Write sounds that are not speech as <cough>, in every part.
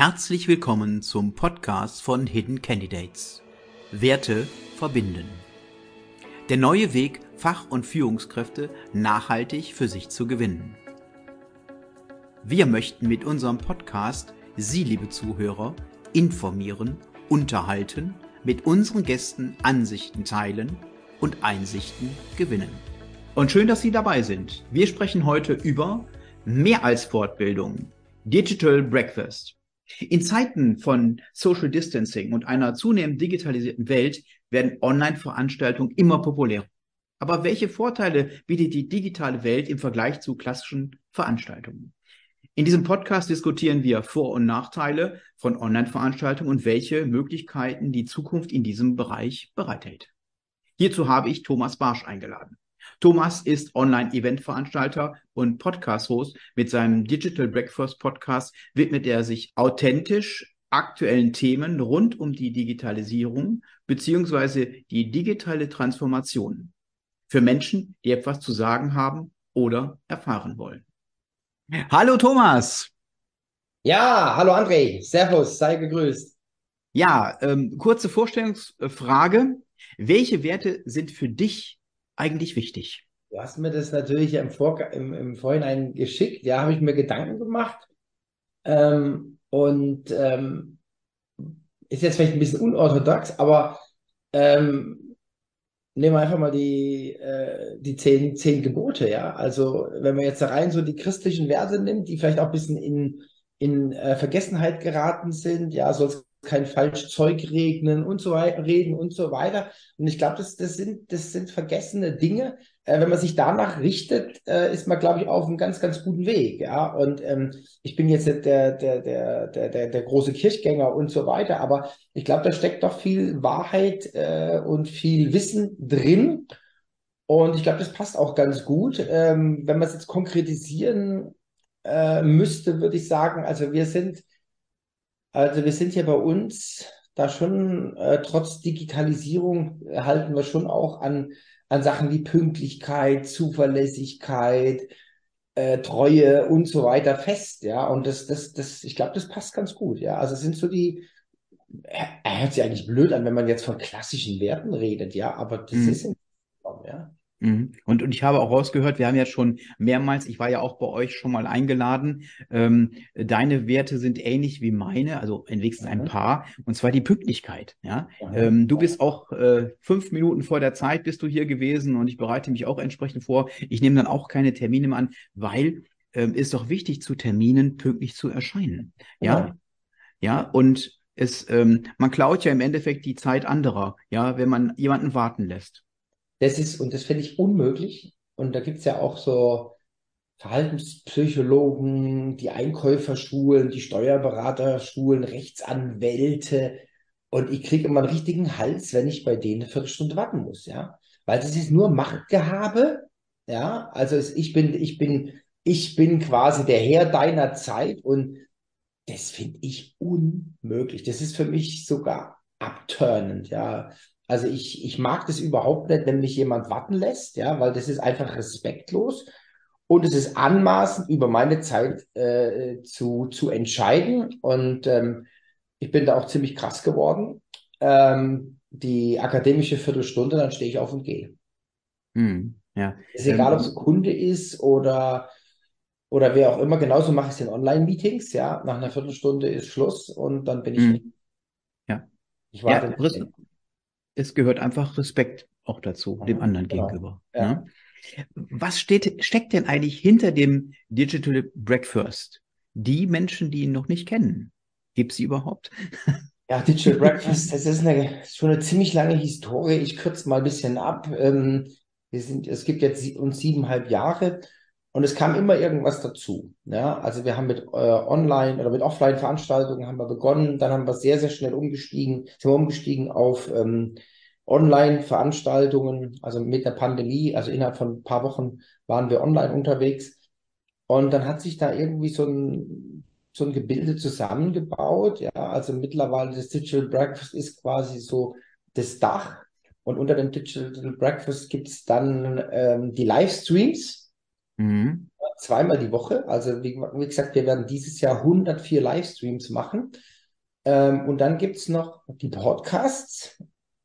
Herzlich willkommen zum Podcast von Hidden Candidates. Werte verbinden. Der neue Weg, Fach- und Führungskräfte nachhaltig für sich zu gewinnen. Wir möchten mit unserem Podcast Sie, liebe Zuhörer, informieren, unterhalten, mit unseren Gästen Ansichten teilen und Einsichten gewinnen. Und schön, dass Sie dabei sind. Wir sprechen heute über mehr als Fortbildung, Digital Breakfast. In Zeiten von Social Distancing und einer zunehmend digitalisierten Welt werden Online-Veranstaltungen immer populärer. Aber welche Vorteile bietet die digitale Welt im Vergleich zu klassischen Veranstaltungen? In diesem Podcast diskutieren wir Vor- und Nachteile von Online-Veranstaltungen und welche Möglichkeiten die Zukunft in diesem Bereich bereithält. Hierzu habe ich Thomas Barsch eingeladen. Thomas ist Online-Event-Veranstalter und Podcast-Host. Mit seinem Digital Breakfast Podcast widmet er sich authentisch aktuellen Themen rund um die Digitalisierung beziehungsweise die digitale Transformation für Menschen, die etwas zu sagen haben oder erfahren wollen. Hallo Thomas. Ja, hallo André. Servus, sei gegrüßt. Ja, ähm, kurze Vorstellungsfrage. Welche Werte sind für dich eigentlich wichtig? Du hast mir das natürlich im, Vor im, im Vorhinein geschickt. Ja, habe ich mir Gedanken gemacht. Ähm, und ähm, ist jetzt vielleicht ein bisschen unorthodox, aber ähm, nehmen wir einfach mal die, äh, die zehn, zehn Gebote, ja. Also wenn man jetzt da rein so die christlichen Werte nimmt, die vielleicht auch ein bisschen in, in äh, Vergessenheit geraten sind, ja, soll es kein falsch Zeug regnen und so weiter, reden und so weiter. Und ich glaube, das, das, sind, das sind vergessene Dinge. Äh, wenn man sich danach richtet, äh, ist man, glaube ich, auf einem ganz, ganz guten Weg. Ja, und ähm, ich bin jetzt der, der, der, der, der, der große Kirchgänger und so weiter, aber ich glaube, da steckt doch viel Wahrheit äh, und viel Wissen drin. Und ich glaube, das passt auch ganz gut. Ähm, wenn man es jetzt konkretisieren äh, müsste, würde ich sagen, also wir sind also wir sind ja bei uns da schon, äh, trotz Digitalisierung, äh, halten wir schon auch an, an Sachen wie Pünktlichkeit, Zuverlässigkeit, äh, Treue und so weiter fest, ja. Und das, das, das, ich glaube, das passt ganz gut, ja. Also es sind so die, er hört sich eigentlich blöd an, wenn man jetzt von klassischen Werten redet, ja, aber das mhm. ist in ja. Mhm. Und, und ich habe auch rausgehört, wir haben ja schon mehrmals, ich war ja auch bei euch schon mal eingeladen, ähm, deine Werte sind ähnlich wie meine, also wenigstens ein mhm. paar, und zwar die Pünktlichkeit. Ja, mhm. ähm, du bist auch äh, fünf Minuten vor der Zeit bist du hier gewesen und ich bereite mich auch entsprechend vor. Ich nehme dann auch keine Termine mehr an, weil ähm, ist doch wichtig, zu Terminen pünktlich zu erscheinen. Ja, ja, ja und es, ähm, man klaut ja im Endeffekt die Zeit anderer, ja, wenn man jemanden warten lässt. Das ist, und das finde ich unmöglich. Und da gibt es ja auch so Verhaltenspsychologen, die Einkäuferschulen, die Steuerberaterschulen, Rechtsanwälte. Und ich kriege immer einen richtigen Hals, wenn ich bei denen eine Viertelstunde warten muss, ja. Weil das ist nur Machtgehabe, ja. Also es, ich bin, ich bin, ich bin quasi der Herr deiner Zeit und das finde ich unmöglich. Das ist für mich sogar abturnend, ja. Also ich, ich mag das überhaupt nicht, wenn mich jemand warten lässt, ja, weil das ist einfach respektlos und es ist anmaßend, über meine Zeit äh, zu, zu entscheiden. Und ähm, ich bin da auch ziemlich krass geworden. Ähm, die akademische Viertelstunde, dann stehe ich auf und gehe. Hm, ja. Ist egal, ob es Kunde ist oder, oder wer auch immer. Genauso mache ich es in Online-Meetings. Ja, nach einer Viertelstunde ist Schluss und dann bin ich. Hm. Ja. Ich warte. Ja, es gehört einfach Respekt auch dazu, dem anderen genau. gegenüber. Ja. Ne? Was steht, steckt denn eigentlich hinter dem Digital Breakfast? Die Menschen, die ihn noch nicht kennen, gibt es sie überhaupt? <laughs> Ja, Digital Breakfast, das ist eine, schon eine ziemlich lange Historie. Ich kürze mal ein bisschen ab. Ähm, wir sind, es gibt jetzt uns siebeneinhalb Jahre und es kam immer irgendwas dazu. Ja, also wir haben mit äh, Online- oder mit Offline-Veranstaltungen haben wir begonnen, dann haben wir sehr, sehr schnell umgestiegen, sind wir umgestiegen auf ähm, Online-Veranstaltungen, also mit der Pandemie, also innerhalb von ein paar Wochen waren wir online unterwegs. Und dann hat sich da irgendwie so ein, so ein Gebilde zusammengebaut. Ja, also mittlerweile das Digital Breakfast ist quasi so das Dach. Und unter dem Digital Breakfast gibt es dann ähm, die Livestreams. Mhm. zweimal die Woche. Also wie, wie gesagt, wir werden dieses Jahr 104 Livestreams machen. Ähm, und dann gibt es noch die Podcasts.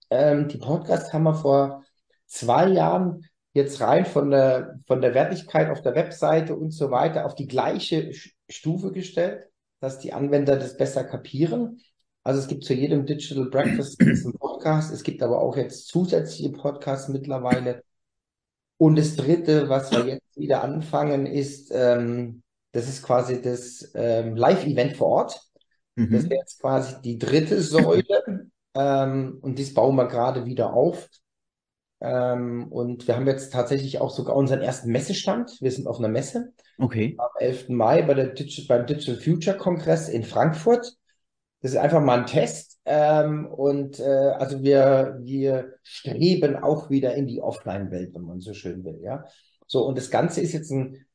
Ähm, die Podcasts haben wir vor zwei Jahren jetzt rein von der, von der Wertigkeit auf der Webseite und so weiter auf die gleiche Stufe gestellt, dass die Anwender das besser kapieren. Also es gibt zu jedem Digital Breakfast einen Podcast. Es gibt aber auch jetzt zusätzliche Podcasts mittlerweile. Und das Dritte, was wir jetzt wieder anfangen, ist, ähm, das ist quasi das ähm, Live-Event vor Ort. Mhm. Das wäre jetzt quasi die dritte Säule. <laughs> ähm, und das bauen wir gerade wieder auf. Ähm, und wir haben jetzt tatsächlich auch sogar unseren ersten Messestand. Wir sind auf einer Messe. Okay. Am 11. Mai bei der Digi beim Digital Future Kongress in Frankfurt. Das ist einfach mal ein Test. Ähm, und äh, also wir, wir streben auch wieder in die Offline-Welt, wenn man so schön will. Ja. So, und das Ganze ist jetzt ein,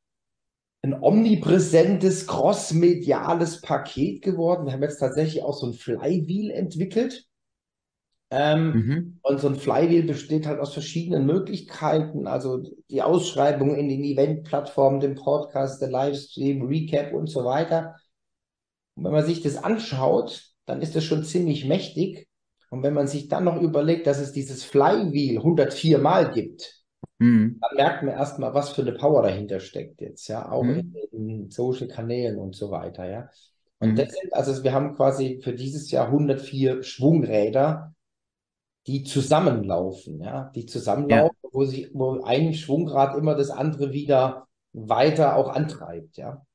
ein omnipräsentes, crossmediales Paket geworden. Wir haben jetzt tatsächlich auch so ein Flywheel entwickelt. Ähm, mhm. Und so ein Flywheel besteht halt aus verschiedenen Möglichkeiten, also die Ausschreibung in den Event-Plattformen, den Podcast, der Livestream, Recap und so weiter. Und wenn man sich das anschaut, dann ist das schon ziemlich mächtig. Und wenn man sich dann noch überlegt, dass es dieses Flywheel 104 Mal gibt, mhm. dann merkt man erstmal, was für eine Power dahinter steckt jetzt, ja, auch mhm. in den Social Kanälen und so weiter, ja. Und mhm. das sind, also wir haben quasi für dieses Jahr 104 Schwungräder, die zusammenlaufen, ja, die zusammenlaufen, ja. wo sich, wo ein Schwungrad immer das andere wieder weiter auch antreibt, ja.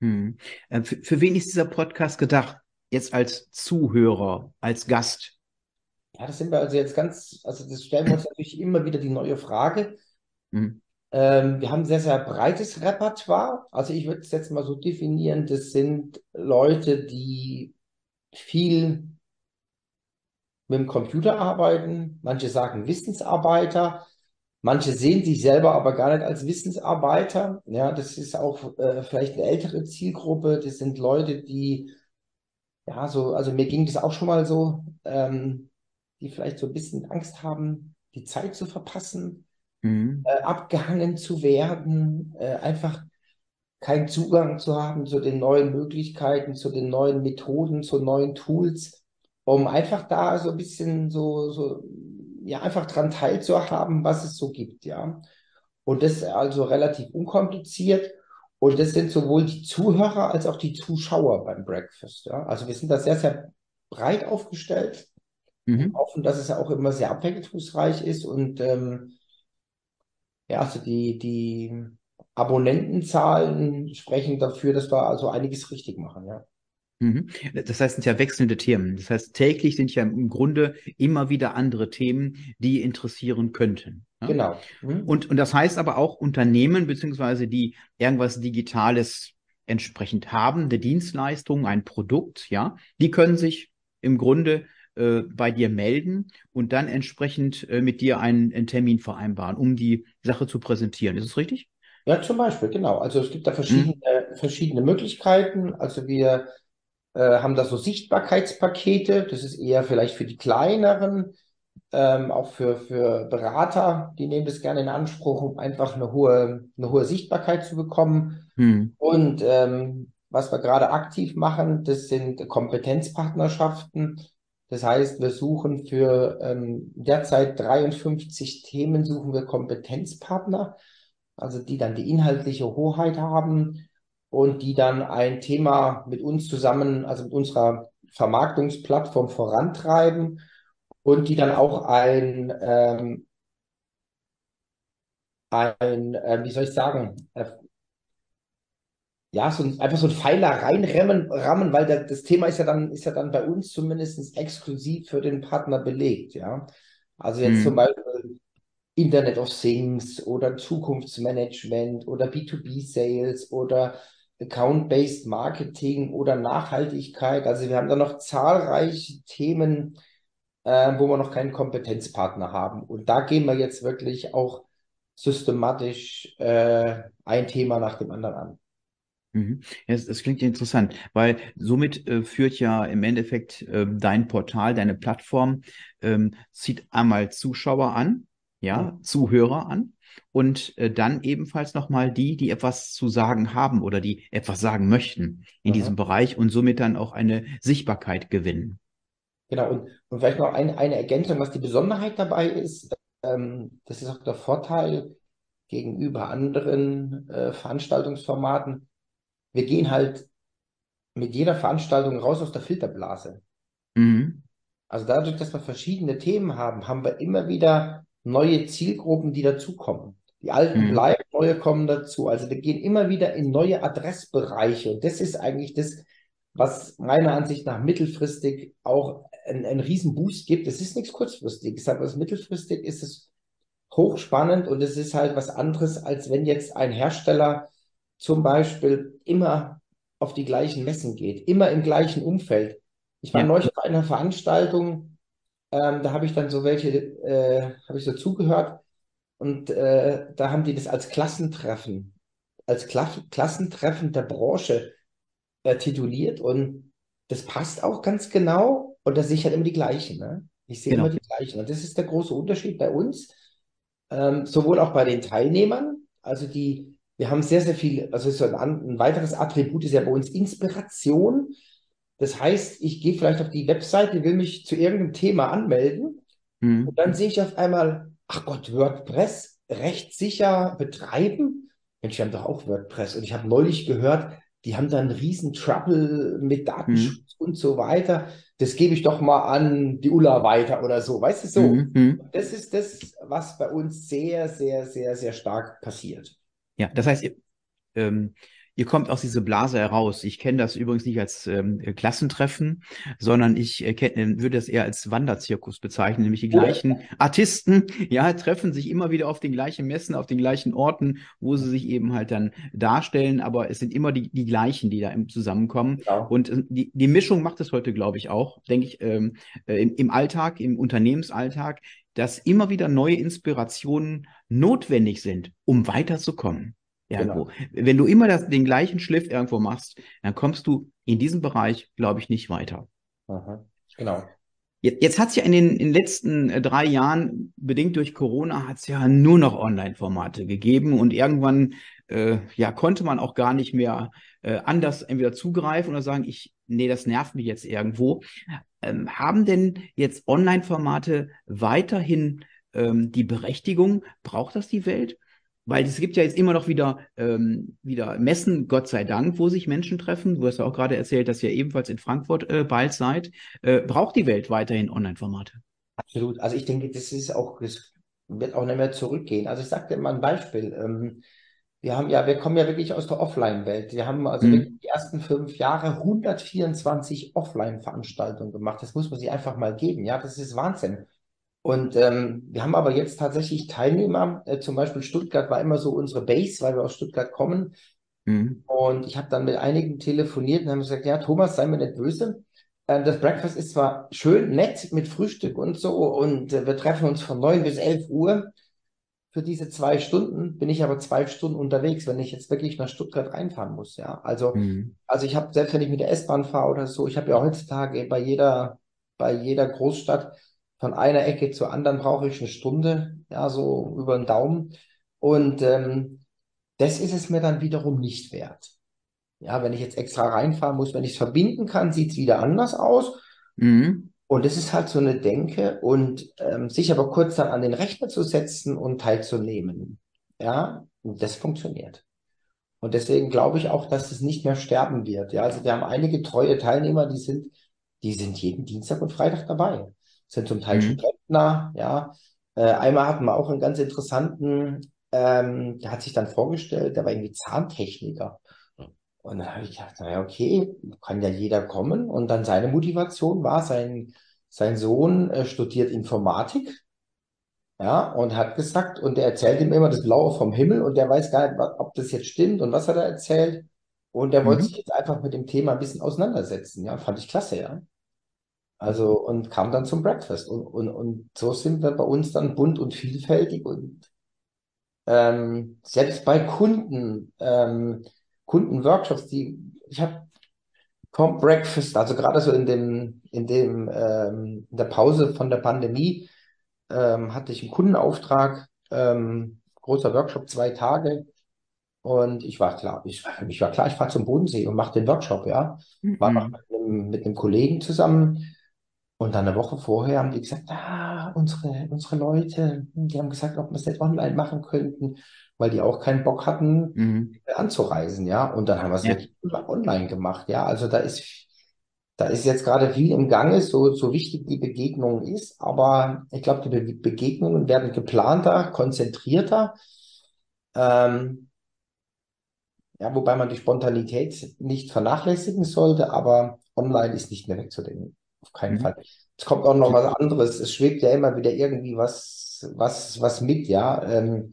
Hm. Für, für wen ist dieser Podcast gedacht? Jetzt als Zuhörer, als Gast? Ja, das sind wir also jetzt ganz, also das stellen wir uns <laughs> natürlich immer wieder die neue Frage. Hm. Ähm, wir haben ein sehr, sehr breites Repertoire. Also ich würde es jetzt mal so definieren, das sind Leute, die viel mit dem Computer arbeiten, manche sagen Wissensarbeiter, manche sehen sich selber aber gar nicht als Wissensarbeiter. Ja, das ist auch äh, vielleicht eine ältere Zielgruppe. Das sind Leute, die, ja, so, also mir ging das auch schon mal so, ähm, die vielleicht so ein bisschen Angst haben, die Zeit zu verpassen, mhm. äh, abgehangen zu werden, äh, einfach keinen Zugang zu haben zu den neuen Möglichkeiten, zu den neuen Methoden, zu neuen Tools um einfach da so ein bisschen so, so, ja, einfach dran teilzuhaben, was es so gibt, ja. Und das ist also relativ unkompliziert. Und das sind sowohl die Zuhörer als auch die Zuschauer beim Breakfast, ja. Also wir sind da sehr, sehr breit aufgestellt. Mhm. Hoffen, dass es ja auch immer sehr abwechslungsreich ist und ähm, ja, also die, die Abonnentenzahlen sprechen dafür, dass wir also einiges richtig machen, ja. Mhm. Das heißt, es sind ja wechselnde Themen. Das heißt, täglich sind ja im Grunde immer wieder andere Themen, die interessieren könnten. Ja? Genau. Mhm. Und, und das heißt aber auch Unternehmen, beziehungsweise die irgendwas Digitales entsprechend haben, eine Dienstleistung, ein Produkt, ja, die können sich im Grunde äh, bei dir melden und dann entsprechend äh, mit dir einen, einen Termin vereinbaren, um die Sache zu präsentieren. Ist es richtig? Ja, zum Beispiel, genau. Also es gibt da verschiedene, mhm. verschiedene Möglichkeiten. Also wir haben da so Sichtbarkeitspakete. Das ist eher vielleicht für die kleineren, ähm, auch für, für Berater, die nehmen das gerne in Anspruch, um einfach eine hohe, eine hohe Sichtbarkeit zu bekommen. Hm. Und ähm, was wir gerade aktiv machen, das sind Kompetenzpartnerschaften. Das heißt, wir suchen für ähm, derzeit 53 Themen, suchen wir Kompetenzpartner, also die dann die inhaltliche Hoheit haben und die dann ein Thema mit uns zusammen, also mit unserer Vermarktungsplattform vorantreiben und die dann auch ein, ähm, ein äh, wie soll ich sagen, äh, ja, so ein, einfach so ein Pfeiler reinrammen, rammen, weil der, das Thema ist ja dann, ist ja dann bei uns zumindest exklusiv für den Partner belegt, ja. Also jetzt hm. zum Beispiel Internet of Things oder Zukunftsmanagement oder B2B-Sales oder Account-Based Marketing oder Nachhaltigkeit. Also wir haben da noch zahlreiche Themen, äh, wo wir noch keinen Kompetenzpartner haben. Und da gehen wir jetzt wirklich auch systematisch äh, ein Thema nach dem anderen an. Mhm. Das, klingt interessant, weil somit äh, führt ja im Endeffekt äh, dein Portal, deine Plattform, ähm, zieht einmal Zuschauer an, ja. Zuhörer an und äh, dann ebenfalls nochmal die, die etwas zu sagen haben oder die etwas sagen möchten in mhm. diesem Bereich und somit dann auch eine Sichtbarkeit gewinnen. Genau, und, und vielleicht noch eine, eine Ergänzung, was die Besonderheit dabei ist, ähm, das ist auch der Vorteil gegenüber anderen äh, Veranstaltungsformaten. Wir gehen halt mit jeder Veranstaltung raus aus der Filterblase. Mhm. Also dadurch, dass wir verschiedene Themen haben, haben wir immer wieder neue Zielgruppen, die dazukommen. Die alten mhm. bleiben, neue kommen dazu. Also wir gehen immer wieder in neue Adressbereiche. Und das ist eigentlich das, was meiner Ansicht nach mittelfristig auch einen, einen riesen Boost gibt. Es ist nichts kurzfristiges, aber mittelfristig ist es hochspannend und es ist halt was anderes, als wenn jetzt ein Hersteller zum Beispiel immer auf die gleichen Messen geht, immer im gleichen Umfeld. Ich war ja. neulich auf einer Veranstaltung, ähm, da habe ich dann so welche, äh, habe ich so zugehört und äh, da haben die das als Klassentreffen, als Kla Klassentreffen der Branche äh, tituliert und das passt auch ganz genau und da sehe ich halt immer die gleichen. Ne? Ich sehe genau. immer die gleichen und das ist der große Unterschied bei uns, ähm, sowohl auch bei den Teilnehmern, also die, wir haben sehr, sehr viel, also so ein, ein weiteres Attribut ist ja bei uns Inspiration. Das heißt, ich gehe vielleicht auf die Webseite, will mich zu irgendeinem Thema anmelden mhm. und dann sehe ich auf einmal, ach Gott, WordPress rechtssicher betreiben. Mensch, wir haben doch auch WordPress. Und ich habe neulich gehört, die haben dann riesen Trouble mit Datenschutz mhm. und so weiter. Das gebe ich doch mal an die Ulla weiter oder so. Weißt du so? Mhm. mhm. Das ist das, was bei uns sehr, sehr, sehr, sehr stark passiert. Ja, das heißt, ähm, ihr kommt aus dieser Blase heraus. Ich kenne das übrigens nicht als ähm, Klassentreffen, sondern ich äh, kenn, würde das eher als Wanderzirkus bezeichnen, nämlich die gleichen Artisten, <laughs> ja, treffen sich immer wieder auf den gleichen Messen, auf den gleichen Orten, wo sie sich eben halt dann darstellen, aber es sind immer die, die gleichen, die da im zusammenkommen. Ja. Und äh, die, die Mischung macht es heute, glaube ich, auch, denke ich, ähm, äh, im, im Alltag, im Unternehmensalltag, dass immer wieder neue Inspirationen notwendig sind, um weiterzukommen irgendwo. Genau. Wenn du immer das, den gleichen Schliff irgendwo machst, dann kommst du in diesem Bereich, glaube ich, nicht weiter. Aha. Genau. Jetzt, jetzt hat es ja in den, in den letzten äh, drei Jahren, bedingt durch Corona, hat es ja nur noch Online-Formate gegeben und irgendwann äh, ja, konnte man auch gar nicht mehr äh, anders entweder zugreifen oder sagen, ich, nee, das nervt mich jetzt irgendwo. Ähm, haben denn jetzt Online-Formate weiterhin ähm, die Berechtigung? Braucht das die Welt? Weil es gibt ja jetzt immer noch wieder, ähm, wieder Messen, Gott sei Dank, wo sich Menschen treffen. Du hast ja auch gerade erzählt, dass ihr ebenfalls in Frankfurt äh, bald seid. Äh, braucht die Welt weiterhin Online-Formate? Absolut. Also ich denke, das ist auch, das wird auch nicht mehr zurückgehen. Also ich sage dir mal ein Beispiel. Ähm, wir haben ja, wir kommen ja wirklich aus der Offline-Welt. Wir haben also mhm. die ersten fünf Jahre 124 Offline-Veranstaltungen gemacht. Das muss man sich einfach mal geben. Ja, das ist Wahnsinn. Und ähm, wir haben aber jetzt tatsächlich Teilnehmer, äh, zum Beispiel Stuttgart war immer so unsere Base, weil wir aus Stuttgart kommen. Mhm. Und ich habe dann mit einigen telefoniert und haben gesagt, ja, Thomas, sei mir nicht böse. Äh, das Breakfast ist zwar schön, nett mit Frühstück und so und äh, wir treffen uns von neun bis elf Uhr. Für diese zwei Stunden bin ich aber zwei Stunden unterwegs, wenn ich jetzt wirklich nach Stuttgart reinfahren muss. Ja, also, mhm. also ich habe selbst wenn ich mit der S-Bahn fahre oder so, ich habe ja heutzutage bei jeder, bei jeder Großstadt von einer Ecke zur anderen brauche ich eine Stunde, ja, so über den Daumen. Und ähm, das ist es mir dann wiederum nicht wert. Ja, wenn ich jetzt extra reinfahren muss, wenn ich es verbinden kann, sieht es wieder anders aus. Mhm. Und das ist halt so eine Denke und ähm, sich aber kurz dann an den Rechner zu setzen und teilzunehmen. Ja, und das funktioniert. Und deswegen glaube ich auch, dass es nicht mehr sterben wird. Ja, also wir haben einige treue Teilnehmer, die sind, die sind jeden Dienstag und Freitag dabei sind zum Teil schon mhm. Rentner, ja. Äh, einmal hatten wir auch einen ganz interessanten, ähm, der hat sich dann vorgestellt, der war irgendwie Zahntechniker. Und dann habe ich gedacht, naja, okay, kann ja jeder kommen. Und dann seine Motivation war, sein, sein Sohn äh, studiert Informatik. Ja, und hat gesagt, und er erzählt ihm immer das Blaue vom Himmel und der weiß gar nicht, ob das jetzt stimmt und was er da erzählt. Und er mhm. wollte sich jetzt einfach mit dem Thema ein bisschen auseinandersetzen. Ja, fand ich klasse, ja. Also und kam dann zum Breakfast. Und, und, und so sind wir bei uns dann bunt und vielfältig und ähm, selbst bei Kunden, ähm, Kundenworkshops, die ich habe Comp Breakfast, also gerade so in dem, in dem, ähm, in der Pause von der Pandemie, ähm, hatte ich einen Kundenauftrag, ähm, großer Workshop, zwei Tage. Und ich war klar, ich, ich war klar, ich fahre zum Bodensee und mache den Workshop, ja. War noch Mhm. mit einem, mit einem Kollegen zusammen. Und dann eine Woche vorher haben die gesagt, ah, unsere, unsere Leute, die haben gesagt, ob wir es nicht online machen könnten, weil die auch keinen Bock hatten, Mhm. anzureisen, ja. Und dann haben wir es Ja. online gemacht, ja. Also da ist, da ist jetzt gerade viel im Gange, so, so wichtig die Begegnung ist, aber ich glaube, die Be Begegnungen werden geplanter, konzentrierter. Ähm, ja, wobei man die Spontanität nicht vernachlässigen sollte, aber online ist nicht mehr wegzudenken. Auf keinen Mhm. Fall. Es kommt auch noch was anderes. Es schwebt ja immer wieder irgendwie was, was, was mit, ja. Ähm,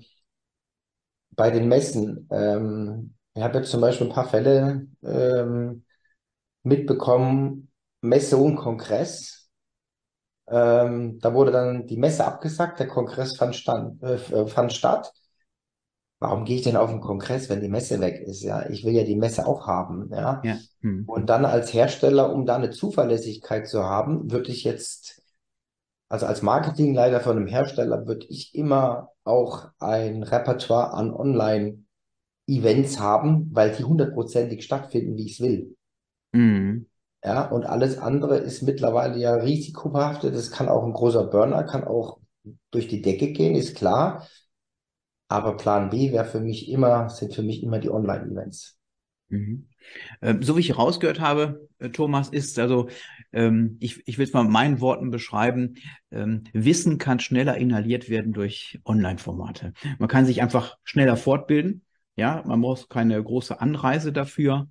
bei den Messen. Ähm, ich habe jetzt zum Beispiel ein paar Fälle ähm, mitbekommen, Messe und Kongress. Ähm, da wurde dann die Messe abgesagt, der Kongress fand, stand, äh, fand statt. Warum gehe ich denn auf den Kongress, wenn die Messe weg ist? Ja, ich will ja die Messe auch haben. Ja, Ja. Mhm. und dann als Hersteller, um da eine Zuverlässigkeit zu haben, würde ich jetzt, also als Marketingleiter von einem Hersteller, würde ich immer auch ein Repertoire an Online-Events haben, weil die hundertprozentig stattfinden, wie ich es will. Mhm. Ja, und alles andere ist mittlerweile ja risikobehaftet. Das kann auch ein großer Burner, kann auch durch die Decke gehen, ist klar. Aber Plan B wäre für mich immer, sind für mich immer die Online-Events. Mhm. Ähm, so wie ich rausgehört habe, äh, Thomas, ist also, ähm, ich, ich will es mal mit meinen Worten beschreiben, ähm, Wissen kann schneller inhaliert werden durch Online-Formate. Man kann sich einfach schneller fortbilden. Ja, man muss keine große Anreise dafür.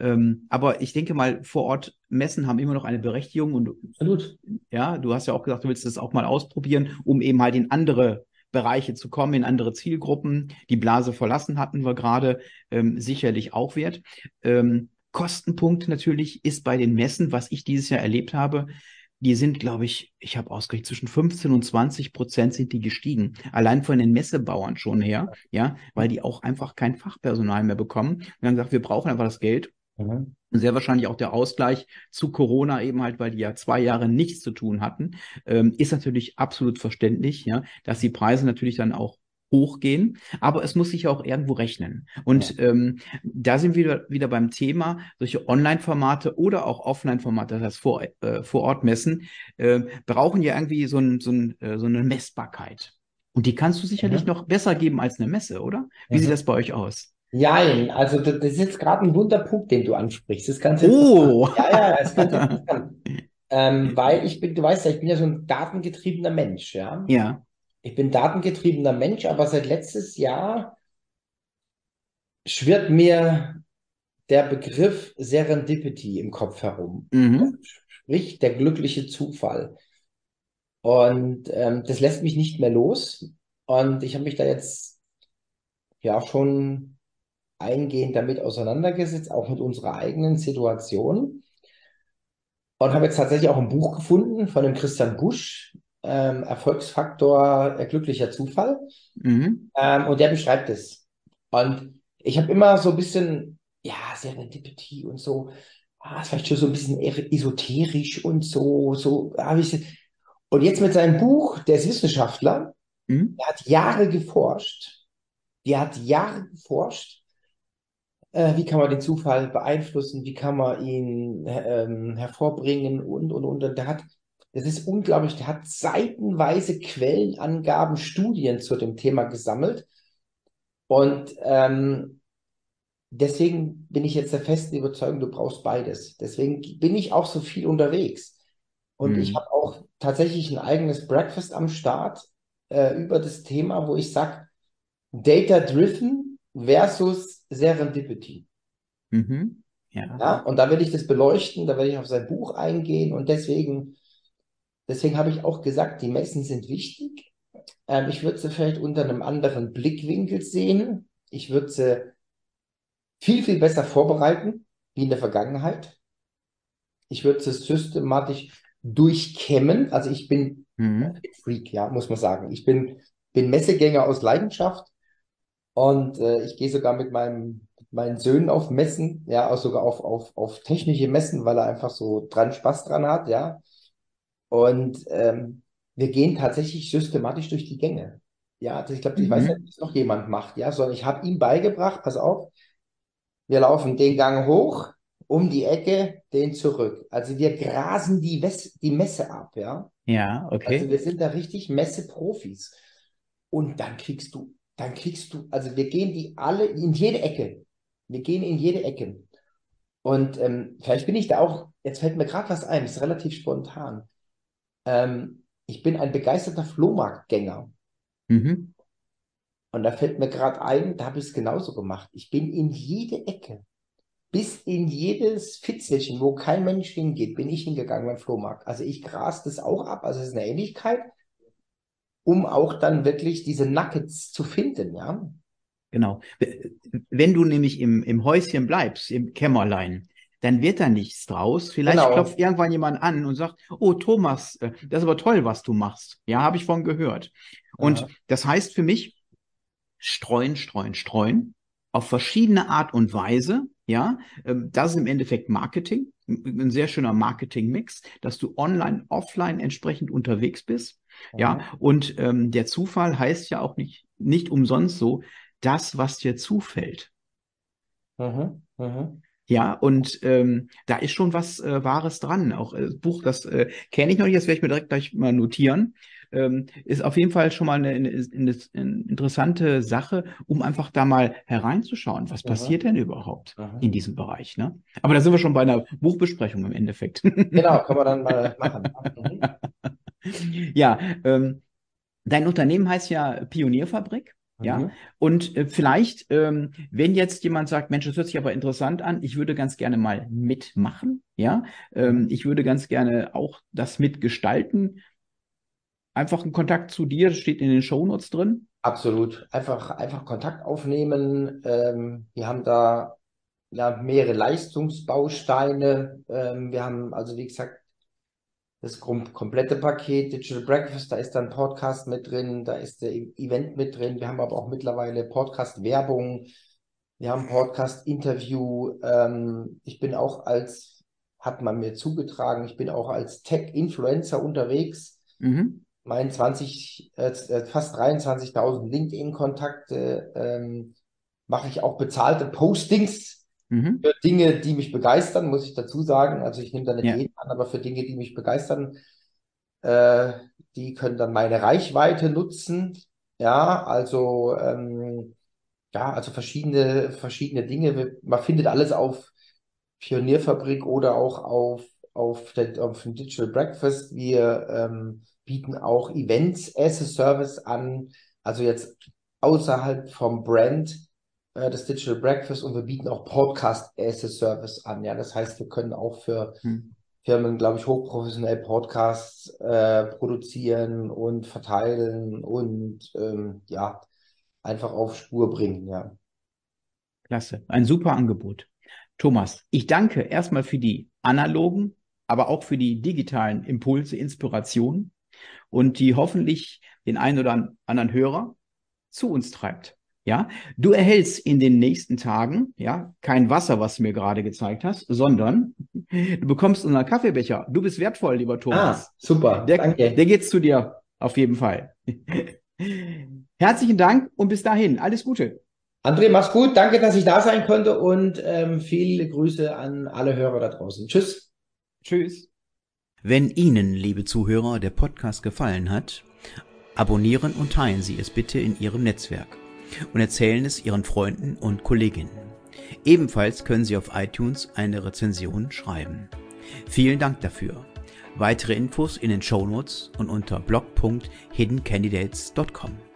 Ähm, aber ich denke mal, vor Ort Messen haben immer noch eine Berechtigung und Absolut. ja, du hast ja auch gesagt, du willst das auch mal ausprobieren, um eben halt in andere Bereiche zu kommen, in andere Zielgruppen. Die Blase verlassen hatten wir gerade, ähm, sicherlich auch wert. Ähm, Kostenpunkt natürlich ist bei den Messen, was ich dieses Jahr erlebt habe, die sind, glaube ich, ich habe ausgerechnet, zwischen 15 und 20 Prozent sind die gestiegen. Allein von den Messebauern schon her, ja, weil die auch einfach kein Fachpersonal mehr bekommen. Und dann gesagt, wir brauchen einfach das Geld. Mhm. Und sehr wahrscheinlich auch der Ausgleich zu Corona eben halt, weil die ja zwei Jahre nichts zu tun hatten, ähm, ist natürlich absolut verständlich, ja, dass die Preise natürlich dann auch hochgehen, aber es muss sich ja auch irgendwo rechnen. Und ähm, da sind wir wieder, wieder beim Thema, solche Online-Formate oder auch Offline-Formate, das heißt vor, äh, vor Ort messen, äh, brauchen ja irgendwie so, ein, so, ein, äh, so eine Messbarkeit. Und die kannst du sicherlich Mhm. noch besser geben als eine Messe, oder? Wie Mhm. sieht das bei euch aus? Jein, also das, ist jetzt gerade ein Wunderpunkt, den du ansprichst. Das ist ganz Oh! Ja, ja, das ist ganz interessant. Ähm, weil ich bin, du weißt ja, ich bin ja so ein datengetriebener Mensch, ja. Ja. Ich bin datengetriebener Mensch, aber seit letztes Jahr schwirrt mir der Begriff Serendipity im Kopf herum. Mhm. Sprich, der glückliche Zufall. Und ähm, das lässt mich nicht mehr los. Und ich habe mich da jetzt ja schon eingehend damit auseinandergesetzt, auch mit unserer eigenen Situation. Und habe jetzt tatsächlich auch ein Buch gefunden von dem Christian Busch, ähm, Erfolgsfaktor äh, glücklicher Zufall. Mhm. Ähm, und der beschreibt es. Und ich habe immer so ein bisschen, ja, Serendipity und so, ah, ist vielleicht schon so ein bisschen esoterisch und so, so habe ich. Und jetzt mit seinem Buch, der ist Wissenschaftler, Mhm. der hat Jahre geforscht, der hat Jahre geforscht, äh, wie kann man den Zufall beeinflussen, wie kann man ihn ähm, hervorbringen und, und, und. Und der hat, das ist unglaublich, der hat seitenweise Quellenangaben, Studien zu dem Thema gesammelt. Und ähm, deswegen bin ich jetzt der festen Überzeugung, du brauchst beides. Deswegen bin ich auch so viel unterwegs. Und ich Mhm. habe auch tatsächlich ein eigenes Breakfast am Start äh, über das Thema, wo ich sage, Data-Driven versus Serendipity. Mhm. Ja. Ja, und da will ich das beleuchten, da werde ich auf sein Buch eingehen und deswegen, deswegen habe ich auch gesagt, die Messen sind wichtig. Ähm, ich würde sie vielleicht unter einem anderen Blickwinkel sehen. Ich würde sie viel, viel besser vorbereiten, wie in der Vergangenheit. Ich würde sie systematisch durchkämmen. Also ich bin Mhm. Freak, ja, muss man sagen. Ich bin, bin Messegänger aus Leidenschaft und äh, ich gehe sogar mit meinem, mit meinen Söhnen auf Messen, ja, auch sogar auf, auf, auf technische Messen, weil er einfach so dran Spaß dran hat, ja. Und ähm, wir gehen tatsächlich systematisch durch die Gänge. Ja, also ich glaube, ich weiß nicht, ob es noch jemand macht, ja, sondern ich habe ihm beigebracht, pass auf, wir laufen den Gang hoch, um die Ecke, den zurück. Also wir grasen die, Wes die Messe ab, ja. Ja, okay. Also wir sind da richtig Messeprofis. Und dann kriegst du, dann kriegst du, also wir gehen die alle in jede Ecke. Wir gehen in jede Ecke. Und ähm, vielleicht bin ich da auch, jetzt fällt mir gerade was ein, ist relativ spontan. Ähm, ich bin ein begeisterter Flohmarktgänger. Mhm. Und da fällt mir gerade ein, da habe ich es genauso gemacht. Ich bin in jede Ecke, bis in jedes Fitzelchen, wo kein Mensch hingeht, bin ich hingegangen beim Flohmarkt. Also ich gras das auch ab, also es ist eine Ähnlichkeit, um auch dann wirklich diese Nuggets zu finden, ja. Genau. Wenn du nämlich im, im Häuschen bleibst, im Kämmerlein, dann wird da nichts draus. Vielleicht Genau. klopft irgendwann jemand an und sagt, oh Thomas, äh, das ist aber toll, was du machst. Ja, habe ich von gehört. Und Aha. das heißt für mich, streuen, streuen, streuen, auf verschiedene Art und Weise. Ja, Ähm, das ist im Endeffekt Marketing, ein sehr schöner Marketing-Mix, dass du online, offline entsprechend unterwegs bist. Ja, und ähm, der Zufall heißt ja auch nicht, nicht umsonst so, das, was dir zufällt. Mhm. Mhm. Ja, und ähm, da ist schon was äh, Wahres dran. Auch äh, das Buch, das äh, kenne ich noch nicht, das werde ich mir direkt gleich mal notieren. Ähm, ist auf jeden Fall schon mal eine, eine, eine, interessante Sache, um einfach da mal hereinzuschauen, was Mhm. passiert denn überhaupt Mhm. in diesem Bereich. Ne? Aber da sind wir schon bei einer Buchbesprechung im Endeffekt. Genau, kann man dann <laughs> mal machen. <laughs> Ja, ähm, dein Unternehmen heißt ja Pionierfabrik. Ja, Mhm. und äh, vielleicht, ähm, wenn jetzt jemand sagt, Mensch, das hört sich aber interessant an, ich würde ganz gerne mal mitmachen, ja, ähm, ich würde ganz gerne auch das mitgestalten. Einfach ein Kontakt zu dir, das steht in den Shownotes drin. Absolut. Einfach, einfach Kontakt aufnehmen. Ähm, wir haben da ja mehrere Leistungsbausteine. Ähm, wir haben also, wie gesagt, das kom komplette Paket Digital Breakfast, da ist dann Podcast mit drin, da ist der E- Event mit drin. Wir haben aber auch mittlerweile Podcast-Werbung. Wir haben Podcast-Interview. Ähm, ich bin auch als, hat man mir zugetragen, ich bin auch als Tech-Influencer unterwegs. Mhm. Mein 20, äh, äh, fast 23.000 LinkedIn-Kontakte ähm, mache ich auch bezahlte Postings Mhm. für Dinge, die mich begeistern, muss ich dazu sagen. Also ich nehme da nicht Ja. jeden an, aber für Dinge, die mich begeistern, äh, die können dann meine Reichweite nutzen. Ja, also ähm, ja, also verschiedene verschiedene Dinge. Man findet alles auf Pionierfabrik oder auch auf auf der, auf dem Digital Breakfast. Wir ähm, bieten auch Events as a Service an, also jetzt außerhalb vom Brand äh, des Digital Breakfast und wir bieten auch Podcast as a Service an. Ja, das heißt, wir können auch für Hm. Firmen, glaube ich, hochprofessionell Podcasts äh, produzieren und verteilen und ähm, ja, einfach auf Spur bringen. Ja. Klasse. Ein super Angebot. Thomas, ich danke erstmal für die analogen, aber auch für die digitalen Impulse, Inspirationen und die hoffentlich den einen oder anderen Hörer zu uns treibt. Ja, du erhältst in den nächsten Tagen, ja, kein Wasser, was du mir gerade gezeigt hast, sondern <laughs> du bekommst unseren Kaffeebecher. Du bist wertvoll, lieber Thomas. Ah, super. Der, Danke. der geht's zu dir, auf jeden Fall. <laughs> Herzlichen Dank und bis dahin, alles Gute. André, mach's gut. Danke, dass ich da sein konnte und ähm, viele Grüße an alle Hörer da draußen. Tschüss. Tschüss. Wenn Ihnen, liebe Zuhörer, der Podcast gefallen hat, abonnieren und teilen Sie es bitte in Ihrem Netzwerk und erzählen es Ihren Freunden und Kolleginnen. Ebenfalls können Sie auf iTunes eine Rezension schreiben. Vielen Dank dafür. Weitere Infos in den Shownotes und unter blog.hiddencandidates.com.